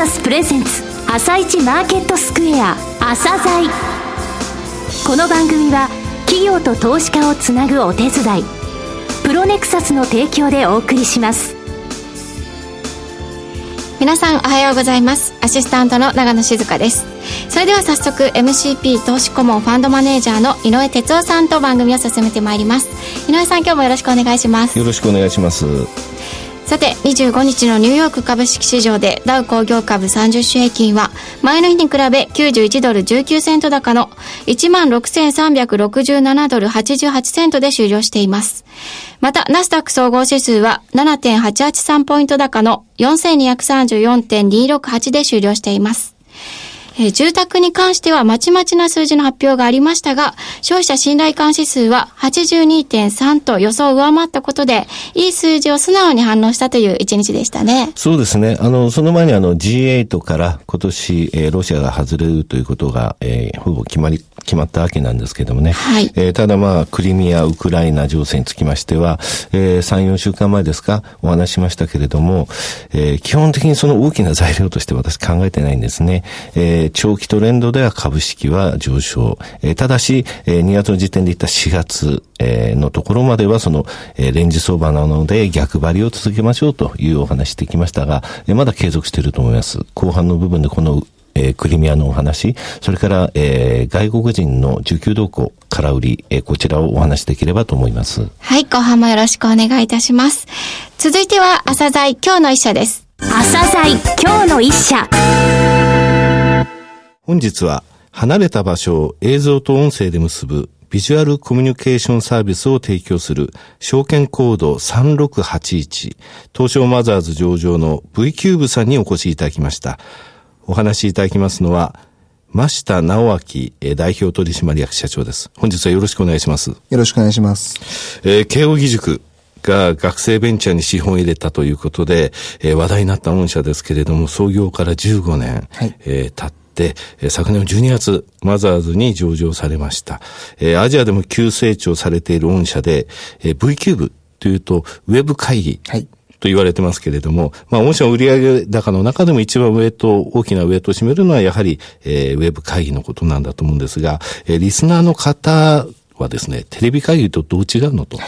サスプレゼンツ朝一マーケットスクエア朝鮮。この番組は企業と投資家をつなぐお手伝いプロネクサスの提供でお送りします。皆さんおはようございます。アシスタントの長野静香です。それでは早速 MCP 投資顧問ファンドマネージャーの井上哲夫さんと番組を進めてまいります。井上さん今日もよろしくお願いします。よろしくお願いしますさて25日のニューヨーク株式市場でダウ工業株30種平均は前の日に比べ91ドル19セント高の16,367ドル88セントで終了しています。また、ナスダック総合指数は7.883ポイント高の4234.268で終了しています。えー住宅に関してはまちまちな数字の発表がありましたが、消費者信頼感指数は82.3と予想を上回ったことで、いい数字を素直に反応したという一日でしたね。そうですね。あの、その前にあの G8 から今年、えーロシアが外れるということが、えーほぼ決まり、決まったわけなんですけどもね。はいえーただまあ、クリミア、ウクライナ情勢につきましては、えー3、4週間前ですか、お話ししましたけれども、えー基本的にその大きな材料として私考えてないんですね。えー長期トレンドでは株式は上昇。えーただし、えー2月の時点で言った4月、えーのところまではその、えーレンジ相場なので逆張りを続けましょうというお話してきましたが、えーまだ継続していると思います。後半の部分でこのえークリミアのお話、それから、えー外国人の需給動向、空売り、えーこちらをお話しできればと思います。はい、後半もよろしくお願いいたします。続いては、朝鮮今日の一社です。朝鮮今日の一社本日は、離れた場所を映像と音声で結ぶビジュアルコミュニケーションサービスを提供する証券コード3681東証マザーズ上場の V キューブさんにお越しいただきました。お話しいただきますのは、増田直明えー代表取締役社長です。本日はよろしくお願いします。よろしくお願いします。えー慶応義塾が学生ベンチャーに資本を入れたということで、えー話題になった御社ですけれども、創業から15年、はいえー経っ昨年の12月、マザーズに上場されました。えーアジアでも急成長されている御社で、えー V キューブというと、ウェブ会議。はいと言われてますけれども、まあ、御社の売上高の中でも一番ウェイト、大きなウェイトを占めるのは、やはり、えーウェブ会議のことなんだと思うんですが、えーリスナーの方はですね、テレビ会議とどう違うのと。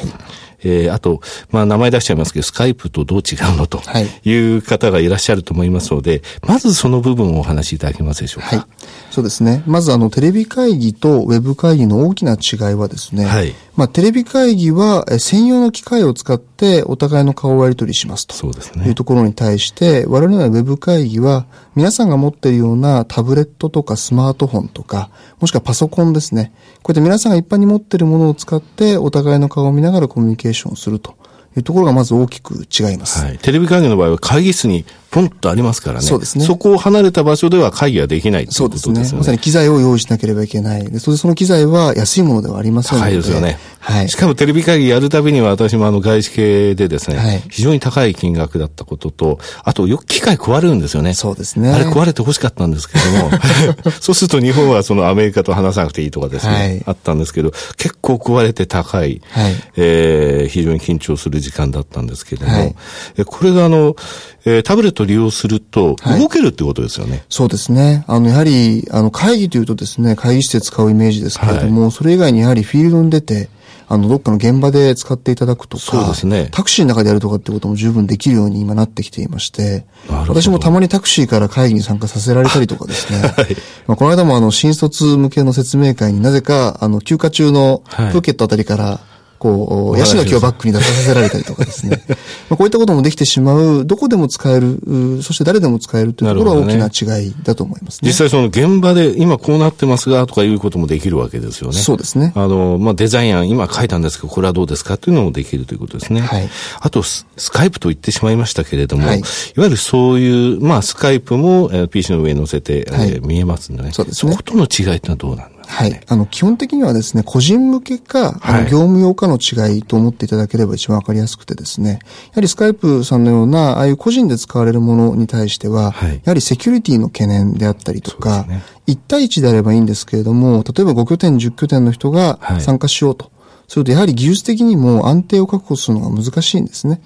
えーあと、まあ、名前出しちゃいますけど、スカイプとどう違うのとはいいう方がいらっしゃると思いますので、まずその部分をお話しいただけますでしょうか？はい。そうですね。まずあの、テレビ会議とウェブ会議の大きな違いはですね。はいまあ、テレビ会議はえ専用の機械を使ってお互いの顔をやり取りしますと。そうですねいう。ところに対して、我々のウェブ会議は、皆さんが持っているようなタブレットとかスマートフォンとか、もしくはパソコンですね。こうやって皆さんが一般に持っているものを使って、お互いの顔を見ながらコミュニケーションレーションすると。いうところがまず大きく違います。はい。テレビ会議の場合は会議室にポンとありますからね。そうですねそこを離れた場所では会議はできないといそううですね。ことですよね。まさに機材を用意しなければいけない。で、それでその機材は安いものではありませんので。高いですよね。はいし。かもテレビ会議やるたびには私もあの外資系でですね、はい非常に高い金額だったことと、あとよく機械壊れるんですよね。そうですねあれ壊れて欲しかったんですけども、そうすると日本はそのアメリカと話さなくていいとかですね、はいあったんですけど、結構壊れて高い、はいえー非常に緊張する時間だったんですけども、はい。えこれがあの、えータブレットを利用するとはい。動けるってことですよね。そうですね。あの、やはり、あの、会議というとですね、会議室で使うイメージですけれども、それ以外にやはりフィールドに出て、あの、どっかの現場で使っていただくとか、そうですね。タクシーの中でやるとかってことも十分できるように今なってきていまして、私もたまにタクシーから会議に参加させられたりとかですね、まあ、この間もあの、新卒向けの説明会になぜか、あの、休暇中のプはい。ーケットあたりから、こう、話ヤシの木をバックに出させられたりとかですね。まあこういったこともできてしまう、どこでも使える、うそして誰でも使えるというところは大きな違いだと思いますね。実際その現場で今こうなってますがとかいうこともできるわけですよね。そうですねあの、まあ、デザイン案今書いたんですけど、これはどうですかというのもできるということですね。はいあとス、スカイプと言ってしまいましたけれども、はいい、わゆるそういう、まあ、スカイプも、えー PC の上に載せて、えーはい見えますんでね。そうですねそことの違いってのはどうなんですかはい。あの、基本的にはですね、個人向けか、あはいの業務用かの違いと思っていただければ一番わかりやすくてですね、やはりスカイプさんのような、ああいう個人で使われるものに対しては、はいやはりセキュリティの懸念であったりとか、ね1対1であればいいんですけれども、例えば5拠点、10拠点の人がはい参加しようと。すると、やはり技術的にも安定を確保するのが難しいんですね。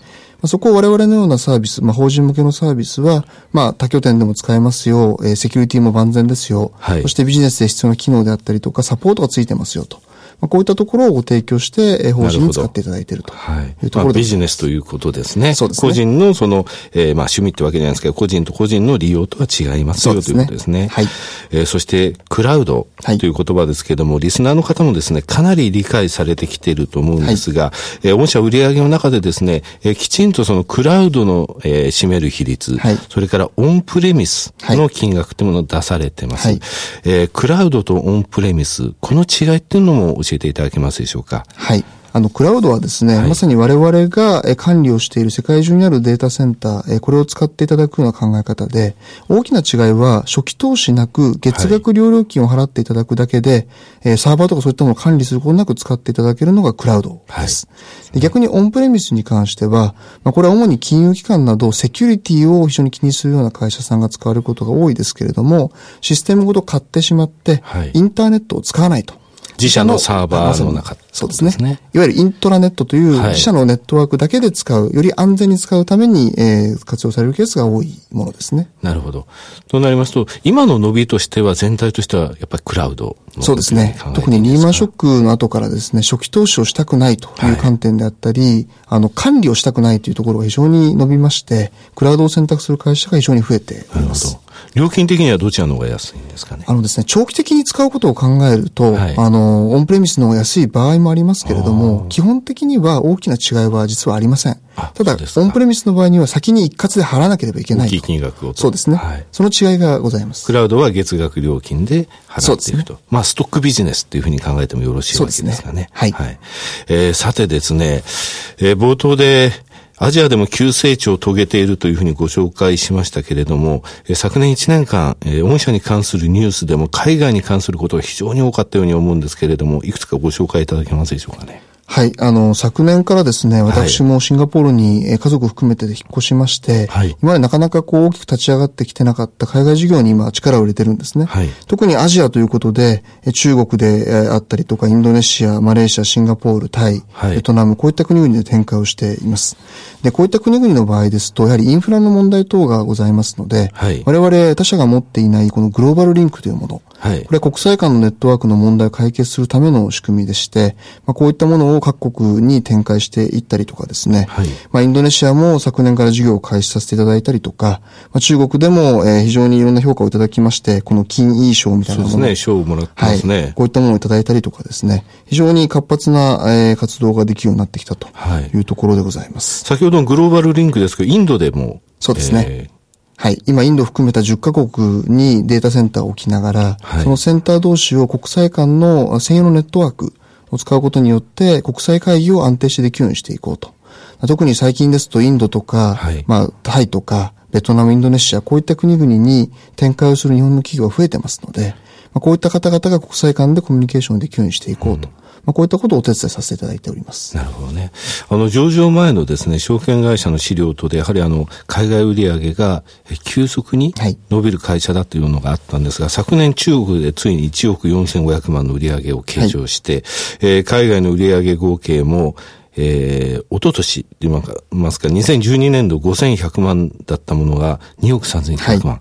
まああそこを我々のようなサービス、まあ、法人向けのサービスは、まあ、他拠点でも使えますよ、えーセキュリティも万全ですよ、はい。そしてビジネスで必要な機能であったりとか、サポートがついてますよと。まあ、こういったところをご提供して、えー法人に使っていただいていると。はい。いう。とまあ、ころでビジネスということですね。そうですね。個人のその、えーまあ趣味ってわけじゃないですけど、個人と個人の利用とは違いますよということですね。はい。えーそして、クラウドはいという言葉ですけども、リスナーの方もですね、かなり理解されてきていると思うんですが、えー御社売上の中でですね、えーきちんとそのクラウドの、えー占める比率、はいそれからオンプレミスの金額というものを出されてます。はいえークラウドとオンプレミス、この違いっていうのも教えていただけますでしょうか？はい。あの、クラウドはですね、はいまさに我々がえー管理をしている世界中にあるデータセンター、えーこれを使っていただくような考え方で、大きな違いは初期投資なく月額料料金を払っていただくだけで、えーサーバーとかそういったものを管理することなく使っていただけるのがクラウドです。で逆にオンプレミスに関しては、まあ、これは主に金融機関などセキュリティを非常に気にするような会社さんが使われることが多いですけれども、システムごと買ってしまって、はいインターネットを使わないと。自社のサーバーの中そうですね。そうですねいわゆるイントラネットというはい自社のネットワークだけで使う、より安全に使うために、えー活用されるケースが多いものですね。なるほど。となりますと、今の伸びとしては全体としてはやっぱりクラウドのそうですね特にリーマンショックの後からですね、初期投資をしたくないという観点であったり、あの、管理をしたくないというところが非常に伸びまして、クラウドを選択する会社が非常に増えておなるほります。ど。料金的にはどちらの方が安いんですかね？あのですね、長期的に使うことを考えると、はいあの、オンプレミスの方が安い場合もありますけれども、基本的には大きな違いは実はありませんあ。ただオンプレミスの場合には先に一括で払わなければいけないと。大きい金額をとそうですね、はい。その違いがございますク。ラウドは月額料金で払っていくと。そうまあ、ストックビジネスっていうふうに考えてもよろしいわけですかね。そうですねはいえーさてですね、えー冒頭で、アジアでも急成長を遂げているというふうにご紹介しましたけれども、昨年1年間、御社に関するニュースでも海外に関することが非常に多かったように思うんですけれども、いくつかご紹介いただけますでしょうかね。はい。あの、昨年からですね、私もシンガポールにえー家族含めて引っ越しまして、はい今までなかなかこう大きく立ち上がってきてなかった海外事業に今力を入れてるんですね。はい特にアジアということで、えー中国でえーあったりとか、インドネシア、マレーシア、シンガポール、タイ、はいベトナム、こういった国々で展開をしています。で、こういった国々の場合ですと、やはりインフラの問題等がございますので、はい我々他社が持っていないこのグローバルリンクというもの、はいこれは国際間のネットワークの問題を解決するための仕組みでして、まあ、こういったものを各国に展開していったりとかですね、はいまあ、インドネシアも昨年から事業を開始させていただいたりとか、まあ、中国でも、えー非常にいろんな評価をいただきまして、この金 E 賞みたいなものそうですね、賞をもらってまはい。すね。こういったものをいただいたりとかですね、非常に活発な、えー活動ができるようになってきたとはいいうところでございます。先ほどのグローバルリンクですけど、インドでも、そうですねえはい。今、インドを含めた10カ国にデータセンターを置きながら、はいそのセンター同士を国際間の専用のネットワークを使うことによって、国際会議を安定してできるようにしていこうと。特に最近ですと、インドとか、はいまあ、タイとか、ベトナム、インドネシア、こういった国々に展開をする日本の企業が増えてますので、まあ、こういった方々が国際間でコミュニケーションできるようにしていこうと。まあ、こういったことをお手伝いさせていただいております。なるほどね。あの、上場前のですね、証券会社の資料とで、やはりあの、海外売上がえ急速にはい伸びる会社だというのがあったんですが、昨年中国でついに1億4500万の売上を計上して、えー海外の売上合計も、えー、一昨年と言いますか、2012年度5100万だったものが2億3100万。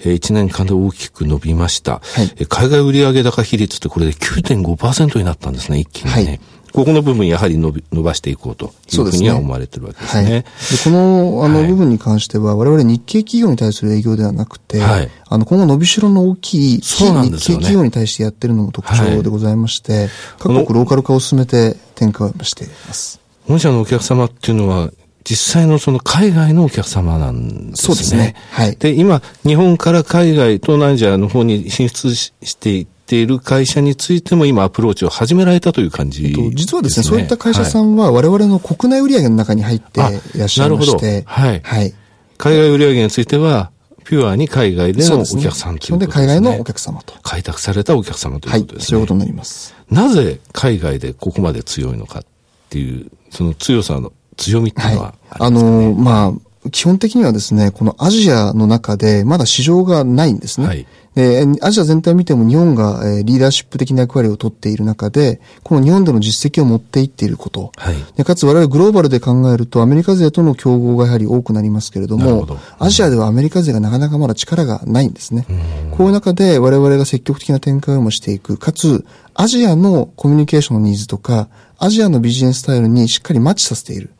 えー1年間で大きく伸びました。はいえー海外売上高比率ってこれで9.5%になったんですね、一気にね。はいここの部分やはり伸び伸ばしていこうといそうふうには思われてるわけですはい。でね。この、あの、はい部分に関しては、我々日系企業に対する営業ではなくて、はいあの、今後伸びしろの大きい、ね非日系企業に対してやってるのも特徴でございまして、この各国ローカル化を進めて展開をしています。本社のお客様っていうのは、実際のその海外のお客様なんですね。そうですねはいで、今、日本から海外、東南アジアの方に進出ししていっている会社についても今アプローチを始められたという感じと実はですね、ねそういった会社さはいんは我々の国内売上の中に入ってあいらっしゃいまして、はいはい。海外売上については、ピュアに海外でのお客さんということですね。海外のお客様と。開拓されたお客様とはいいうこと。ですね。そういうことになります。なぜ海外でここまで強いのかっていう、その強さの強みっていうのははい。ありますかね？の、まあ、基本的にはですね、このアジアの中でまだ市場がないんですね。はいでアジア全体を見ても日本がえーリーダーシップ的な役割を取っている中で、この日本での実績を持っていっていること。はいでかつ我々グローバルで考えるとアメリカ勢との競合がやはり多くなりますけれども、なるほどアジアではアメリカ勢がなかなかまだ力がないんですね。こういう中で我々が積極的な展開をもしていく。かつ、アジアのコミュニケーションのニーズとか、アジアのビジネススタイルにしっかりマッチさせている。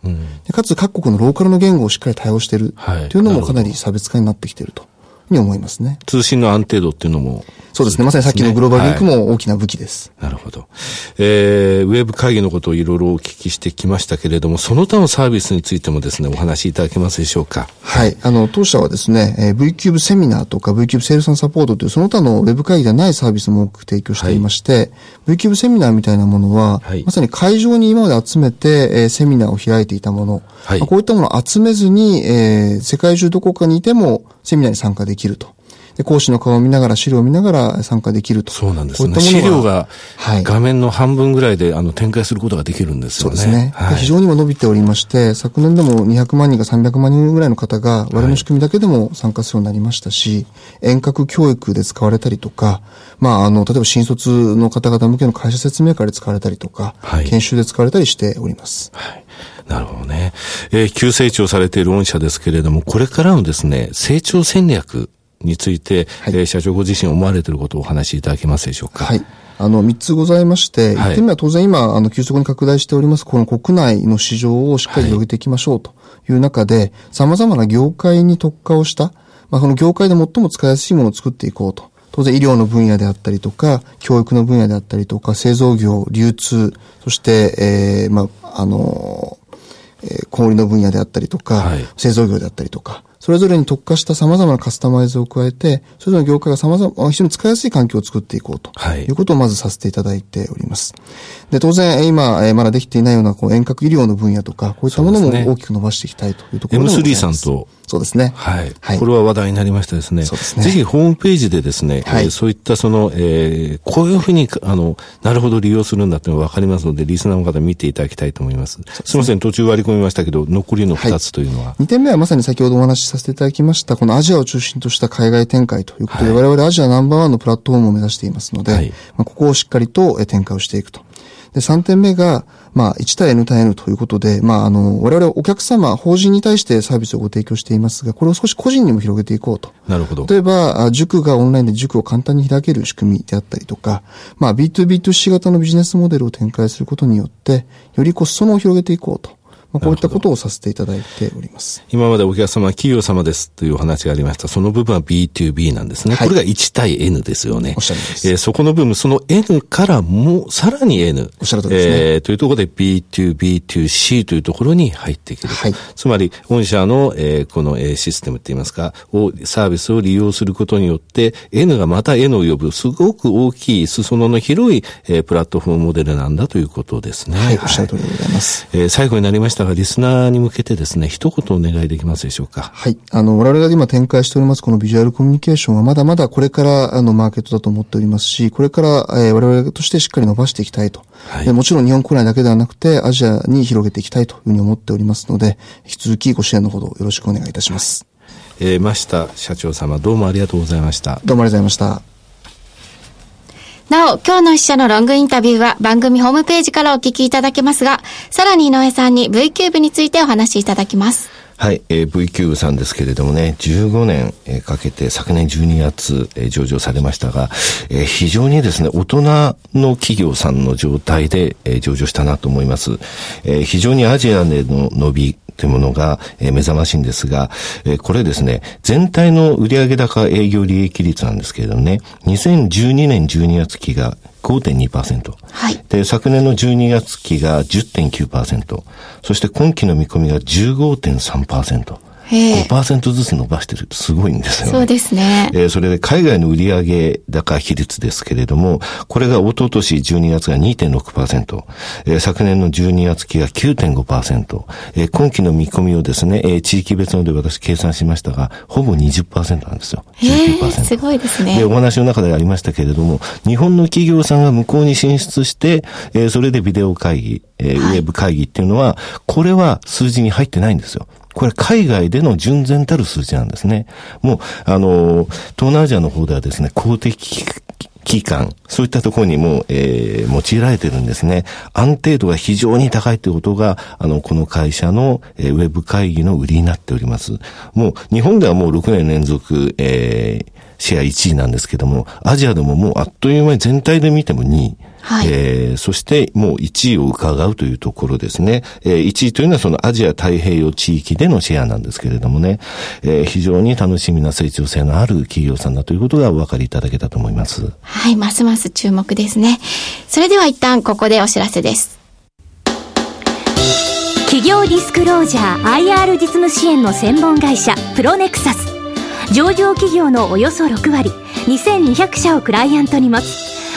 でかつ各国のローカルの言語をしっかり対応している。はいというのもかなり差別化になってきているというふうに思いますね。通信の安定度っていうのも。そうですね。まさにさっきのグローバルリンクはいも大きな武器です。なるほど。えー、ウェブ会議のことをいろいろお聞きしてきましたけれども、その他のサービスについてもですね、お話しいただけますでしょうか？はい。あの、当社はですね、えー VCube セミナーとか VCube セールスサポートというその他のウェブ会議ではないサービスも多く提供していまして、VCube セミナーみたいなものは、はいまさに会場に今まで集めて、えーセミナーを開いていたもの、はいまあこういったものを集めずに、えー世界中どこかにいてもセミナーに参加できると。で講師の顔を見ながら、資料を見ながら参加できると。そうなんですね。資料がはい画面の半分ぐらいで、あの展開することができるんですよね。そうですね。はい非常にも伸びておりまして、昨年でも200万人か300万人ぐらいの方が、我々の仕組みだけでも参加するようになりましたし、遠隔教育で使われたりとか、まあ、あの、例えば新卒の方々向けの会社説明会で使われたりとか、はい研修で使われたりしております。はい。なるほどね。えー急成長されている御社ですけれども、これからのですね、成長戦略について、はいえー社長ご自身思われていることをお話しいただけますでしょうか？はい。あの、三つございまして、はい一点目は当然今、あの、急速に拡大しております、この国内の市場をしっかり広げていきましょうという中で、様々な業界に特化をした、まあ、この業界で最も使いやすいものを作っていこうと。当然医療の分野であったりとか、教育の分野であったりとか、製造業、流通、そして、えー、まあ、あのえー小売の分野であったりとか、はい。製造業であったりとか、それぞれに特化した様々なカスタマイズを加えて、それぞれの業界が様々、非常に使いやすい環境を作っていこうとはいいうことをまずさせていただいております。で、当然、えー今、えーまだできていないようなこう遠隔医療の分野とか、こういったものも大きく伸ばしていきたいというところでもござい M3 ますさんとそうですね。はい。はいこれは話題になりましたですね。そうですねぜひホームページでですね、はいえーそういったその、えーこういうふうに、あの、なるほど利用するんだっていうのがわかりますので、リスナーの方見ていただきたいと思います。すみません、途中割り込みましたけど、残りの二つというのは。二点目はまさに先ほどお話しさせていただきました、このアジアを中心とした海外展開ということで、はい我々アジアナンバーワンのプラットフォームを目指していますので、はいまあ、ここをしっかりとえー展開をしていくと。で、三点目が、まあ、1対 N 対 N ということで、まあ、あの、我々はお客様、法人に対してサービスをご提供していますが、これを少し個人にも広げていこうと。なるほど。例えば、あ塾がオンラインで塾を簡単に開ける仕組みであったりとか、まあ B2B2C 型のビジネスモデルを展開することによって、よりこう裾野を広げていこうと。まあ、こういったことをさせていただいております。今までお客様は企業様ですというお話がありました。その部分は B2B なんですね。はいこれが1対 N ですよね。おっしゃるえーそこの部分、その N からもうさらに N。おっしゃる通りですねえーというところで B2B2C というところに入っていけると。はいつまり、御社の、えーこの、えーシステムって言いますか、を、サービスを利用することによって、N がまた N を呼ぶ、すごく大きい、裾野の広い、えープラットフォームモデルなんだということですね。はい、おっしゃる通りでございます。えー最後になりましたが、リスナーに向けてですね、一言お願いできますでしょうか？はい。あの、我々が今展開しておりますこのビジュアルコミュニケーションはまだまだこれからあのマーケットだと思っておりますし、これから、えー我々としてしっかり伸ばしていきたいと。はいでもちろん日本国内だけではなくてアジアに広げていきたいというふうに思っておりますので、引き続きご支援のほどよろしくお願いいたします。えー、増田社長様、どうもありがとうございました。どうもありがとうございました。なお、今日の一社のロングインタビューは番組ホームページからお聞きいただけますが、さらに井上さんに V キューブについてお話しいただきます。はい、えー、V キューブさんですけれどもね、15年、えーかけて昨年12月、えー上場されましたが、えー非常にですね、大人の企業さんの状態で、えー上場したなと思います。えー非常にアジアでの伸びというものが、えー目覚ましいんですが、えーこれですね、全体の売上高営業利益率なんですけれどもね、2012年12月期が5.2%。はい。で、昨年の12月期が10.9%。そして今期の見込みが15.3%。へえ。5%ずつ伸ばしてるってすごいんですよね。そうですね。えーそれで海外の売上高比率ですけれども、これが一昨年12月が2.6%、えー昨年の12月期が9.5%、えー今期の見込みをですね、えー地域別ので私計算しましたが、ほぼ20%なんですよ。へえ、19%。すごいですで、ねお。話の中でありましたけれども、日本の企業さんが向こうに進出して、えーそれでビデオ会議、えーはいウェブ会議っていうのは、これは数字に入ってないんですよ。これ海外での純然たる数字なんですね。もう、あの、東南アジアの方ではですね、公的機関、そういったところにも、えー、用いられてるんですね。安定度が非常に高いということが、あの、この会社の、えー、ウェブ会議の売りになっております。もう、日本ではもう6年連続、えー、シェア1位なんですけども、アジアでももうあっという間に全体で見ても2位。はい、えー、そしてもう1位を伺うというところですね。えー、1位というのはそのアジア太平洋地域でのシェアなんですけれどもね、えー、非常に楽しみな成長性のある企業さんだということがお分かりいただけたと思います。はい、ますます注目ですね。それでは一旦ここでお知らせです。企業ディスクロージャー IR 実務支援の専門会社プロネクサス上場企業のおよそ6割2200社をクライアントに持つ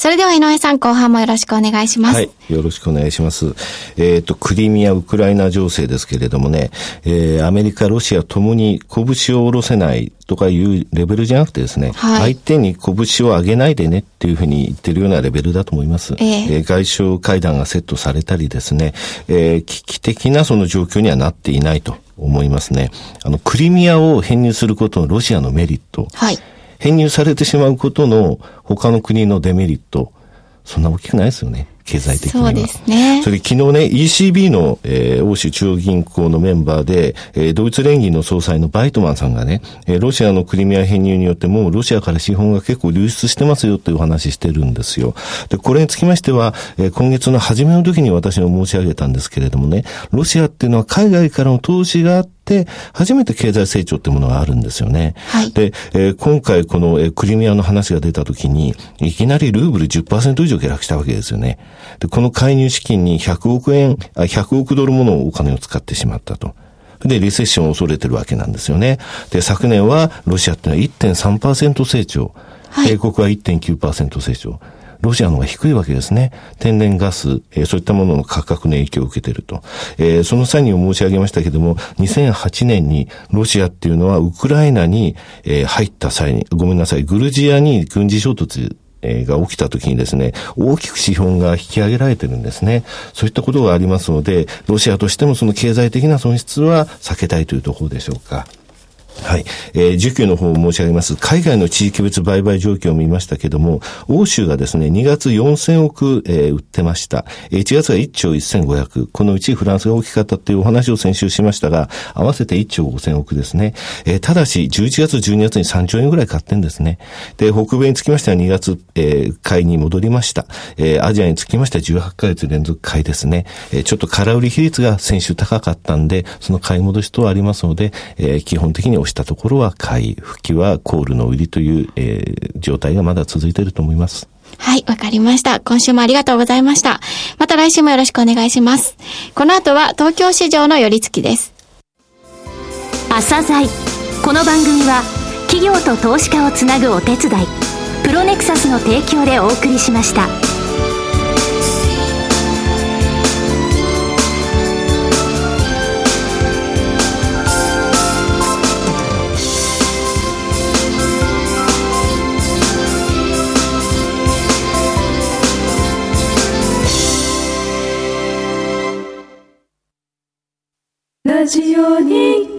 それでは井上さん、後半もよろしくお願いします。はい、よろしくお願いします。えっ、ー、と、クリミア、ウクライナ情勢ですけれどもね、えー、アメリカ、ロシアともに拳を下ろせないとかいうレベルじゃなくてですね、はい、相手に拳を上げないでねっていうふうに言ってるようなレベルだと思います。えー、えー、外相会談がセットされたりですね、えー、危機的なその状況にはなっていないと思いますね。あの、クリミアを編入することのロシアのメリット。はい。編入されてしまうことの他の国のデメリット、そんな大きくないですよね。経済的には。そうですね。それ昨日ね、ECB の、えー、欧州中央銀行のメンバーで、えー、ドイツ連銀の総裁のバイトマンさんがね、えー、ロシアのクリミア編入によってもうロシアから資本が結構流出してますよという話してるんですよ。で、これにつきましては、えー、今月の初めの時に私も申し上げたんですけれどもね、ロシアっていうのは海外からの投資があって、初めて経済成長ってものがあるんですよね。はい、で、えー、今回この、えー、クリミアの話が出た時に、いきなりルーブル10%以上下落したわけですよね。で、この介入資金に100億円、あ100億ドルものお金を使ってしまったと。で、リセッションを恐れてるわけなんですよね。で、昨年はロシアっていうのは1.3%成長。はい、英国は1.9%成長。ロシアの方が低いわけですね。天然ガス、えー、そういったものの価格の影響を受けていると。えー、その際に申し上げましたけども、2008年にロシアっていうのはウクライナに、えー、入った際に、ごめんなさい、グルジアに軍事衝突が起きた時にですね、大きく資本が引き上げられてるんですね。そういったことがありますので、ロシアとしてもその経済的な損失は避けたいというところでしょうか。はい。えー、需給の方を申し上げます。海外の地域別売買状況を見ましたけども、欧州がですね、2月4000億、えー、売ってました。1月が1兆1500。このうちフランスが大きかったっていうお話を先週しましたが、合わせて1兆5000億ですね。えー、ただし、11月、12月に3兆円ぐらい買ってんですね。で、北米につきましては2月、えー、買いに戻りました。えー、アジアにつきましては18ヶ月連続買いですね。えー、ちょっと空売り比率が先週高かったんで、その買い戻しとはありますので、えー、基本的に押したところは買い、吹きはコールの売りという、えー、状態がまだ続いていると思います。はい、わかりました。今週もありがとうございました。また来週もよろしくお願いします。この後は東京市場の寄り付きです。朝鮮この番組は企業と投資家をつなぐお手伝い、プロネクサスの提供でお送りしました。ラジオ日経